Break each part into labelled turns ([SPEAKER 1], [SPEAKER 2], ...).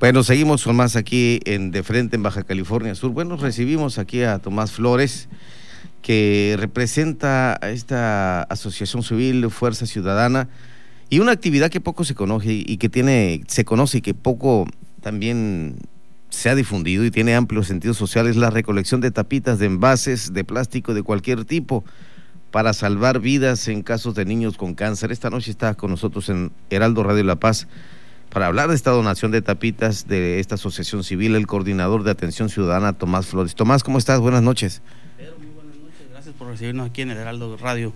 [SPEAKER 1] Bueno, seguimos con más aquí en De Frente en Baja California Sur. Bueno, recibimos aquí a Tomás Flores, que representa a esta Asociación Civil Fuerza Ciudadana y una actividad que poco se conoce y que tiene, se conoce y que poco también se ha difundido y tiene amplio sentido social es la recolección de tapitas de envases de plástico de cualquier tipo para salvar vidas en casos de niños con cáncer. Esta noche está con nosotros en Heraldo Radio La Paz para hablar de esta donación de tapitas de esta asociación civil, el coordinador de atención ciudadana, Tomás Flores. Tomás, ¿cómo estás? Buenas noches.
[SPEAKER 2] Pedro, muy buenas noches. Gracias por recibirnos aquí en el Heraldo Radio.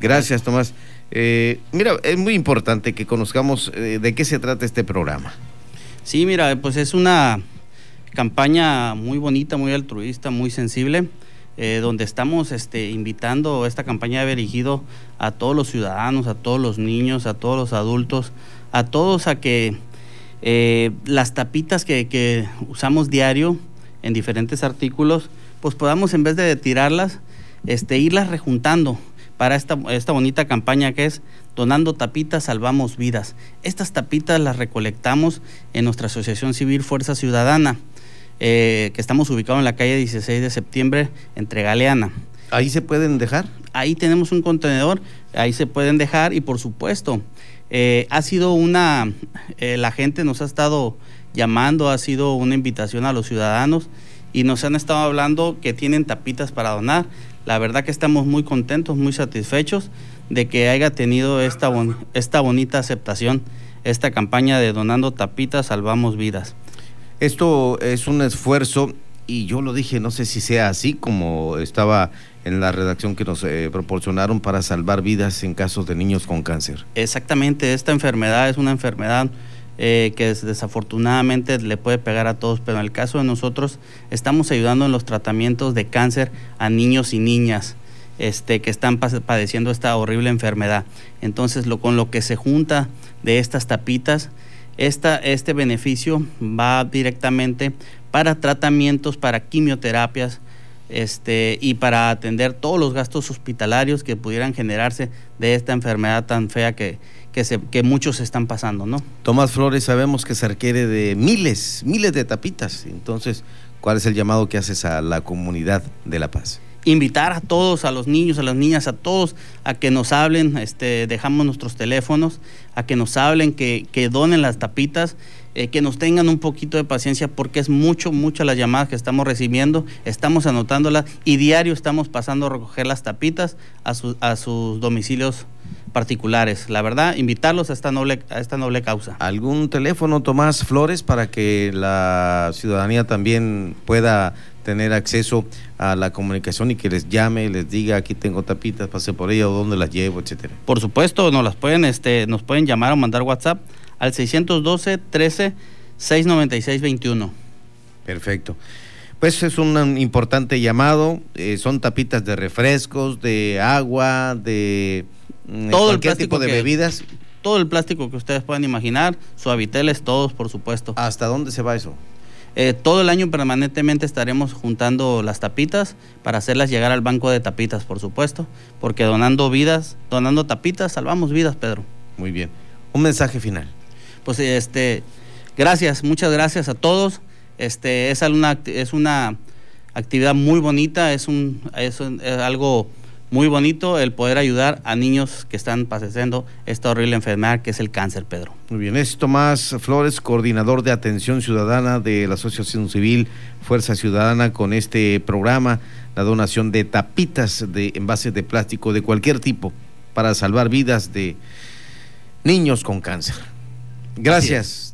[SPEAKER 1] Gracias, Tomás. Eh, mira, es muy importante que conozcamos eh, de qué se trata este programa.
[SPEAKER 2] Sí, mira, pues es una campaña muy bonita, muy altruista, muy sensible. Eh, donde estamos este, invitando esta campaña de dirigido a todos los ciudadanos, a todos los niños, a todos los adultos, a todos a que eh, las tapitas que, usamos diario en diferentes artículos, pues podamos en vez de tirarlas, este, irlas rejuntando para esta, esta bonita campaña que es Donando tapitas, salvamos vidas. Estas tapitas las recolectamos en nuestra Asociación Civil Fuerza Ciudadana, eh, que estamos ubicados en la calle 16 de septiembre, entre Galeana.
[SPEAKER 1] ¿Ahí se pueden dejar?
[SPEAKER 2] Ahí tenemos un contenedor, ahí se pueden dejar y por supuesto, eh, ha sido una, eh, la gente nos ha estado llamando, ha sido una invitación a los ciudadanos y nos han estado hablando que tienen tapitas para donar. La verdad que estamos muy contentos, muy satisfechos de que haya tenido esta, esta bonita aceptación, esta campaña de donando tapitas, salvamos vidas.
[SPEAKER 1] Esto es un esfuerzo y yo lo dije, no sé si sea así como estaba en la redacción que nos eh, proporcionaron para salvar vidas en casos de niños con cáncer.
[SPEAKER 2] Exactamente, esta enfermedad es una enfermedad eh, que desafortunadamente le puede pegar a todos, pero en el caso de nosotros estamos ayudando en los tratamientos de cáncer a niños y niñas. Este, que están padeciendo esta horrible enfermedad. Entonces, lo, con lo que se junta de estas tapitas, este beneficio va directamente para tratamientos, para quimioterapias, este, y para atender todos los gastos hospitalarios que pudieran generarse de esta enfermedad tan fea que, que, se, que muchos están pasando, ¿no?
[SPEAKER 1] Tomás Flores, sabemos que se requiere de miles, miles de tapitas. Entonces, ¿cuál es el llamado que haces a la comunidad de La Paz?
[SPEAKER 2] Invitar a todos, a los niños, a las niñas, a todos, a que nos hablen, este, dejamos nuestros teléfonos, a que nos hablen, que, que donen las tapitas eh, que nos tengan un poquito de paciencia porque es mucho, muchas las llamadas que estamos recibiendo, estamos anotándolas y diario estamos pasando a recoger las tapitas a, a sus domicilios particulares. La verdad, invitarlos a esta noble, a esta noble causa.
[SPEAKER 1] ¿Algún teléfono, Tomás Flores, para que la ciudadanía también pueda tener acceso a la comunicación y que les llame, les diga aquí tengo tapitas, pase por ella o dónde las llevo, etcétera?
[SPEAKER 2] Por supuesto, nos las pueden, este, nos pueden llamar o mandar WhatsApp al 612 13 696 21.
[SPEAKER 1] Perfecto. Pues es un importante llamado, eh, son tapitas de refrescos, de agua, de
[SPEAKER 2] mm, todo el tipo de bebidas. Todo el plástico que ustedes puedan imaginar, suaviteles, todos por supuesto.
[SPEAKER 1] ¿Hasta dónde se va eso?
[SPEAKER 2] Eh, todo el año permanentemente estaremos juntando las tapitas para hacerlas llegar al banco de tapitas, por supuesto, porque donando vidas, donando tapitas, salvamos vidas, Pedro.
[SPEAKER 1] Muy bien. Un mensaje final
[SPEAKER 2] pues este, gracias, muchas gracias a todos. Este, es una, es una actividad muy bonita, es, un, es, algo muy bonito el poder ayudar a niños que están padeciendo esta horrible enfermedad que es el cáncer, Pedro.
[SPEAKER 1] Muy bien, es Tomás Flores, coordinador de atención ciudadana de la Asociación Civil Fuerza Ciudadana con este programa, la donación de tapitas de envases de plástico de cualquier tipo para salvar vidas de niños con cáncer. Gracias.